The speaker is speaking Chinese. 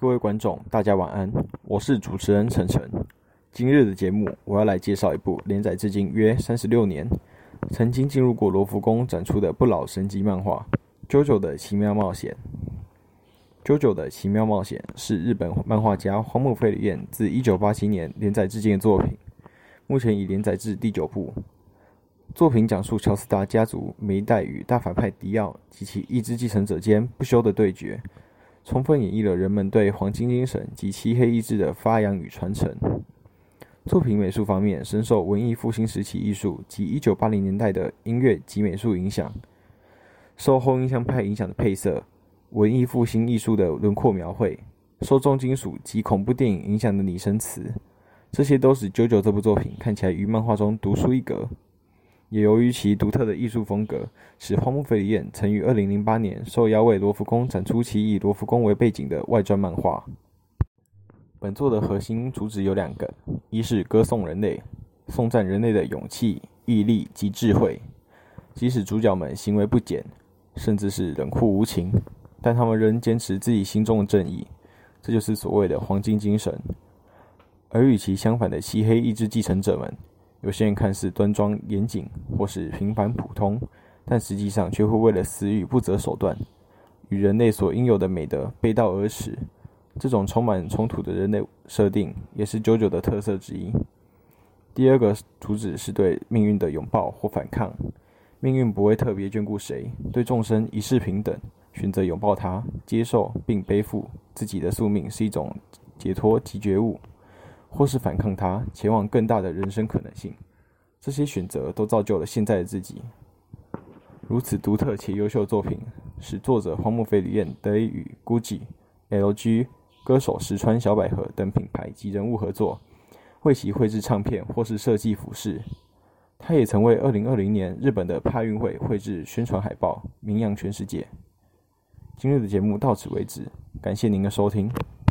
各位观众，大家晚安，我是主持人晨晨。今日的节目，我要来介绍一部连载至今约三十六年，曾经进入过罗浮宫展出的不老神级漫画《JoJo 的奇妙冒险》。《JoJo 的奇妙冒险》是日本漫画家荒木飞吕彦自一九八七年连载至今的作品，目前已连载至第九部。作品讲述乔斯达家族每一代与大反派迪奥及其意志继承者间不休的对决，充分演绎了人们对黄金精神及漆黑意志的发扬与传承。作品美术方面深受文艺复兴时期艺术及一九八零年代的音乐及美术影响，受后印象派影响的配色、文艺复兴艺术的轮廓描绘、受重金属及恐怖电影影响的拟声词，这些都使《九九》这部作品看起来于漫画中独树一格。也由于其独特的艺术风格，使荒木飞吕彦曾于二零零八年受邀为罗浮宫展出其以罗浮宫为背景的外传漫画。本作的核心主旨有两个：一是歌颂人类，颂赞人类的勇气、毅力及智慧，即使主角们行为不检，甚至是冷酷无情，但他们仍坚持自己心中的正义，这就是所谓的黄金精神。而与其相反的漆黑意志继承者们。有些人看似端庄严谨，或是平凡普通，但实际上却会为了私欲不择手段，与人类所应有的美德背道而驰。这种充满冲突的人类设定，也是九九的特色之一。第二个主旨是对命运的拥抱或反抗。命运不会特别眷顾谁，对众生一视平等，选择拥抱它，接受并背负自己的宿命，是一种解脱及觉悟。或是反抗它，前往更大的人生可能性。这些选择都造就了现在的自己。如此独特且优秀作品，使作者荒木飞吕彦得以与 GUCCI、LG、歌手石川小百合等品牌及人物合作，为其绘制唱片或是设计服饰。他也曾为2020年日本的帕运会绘制宣传海报，名扬全世界。今日的节目到此为止，感谢您的收听。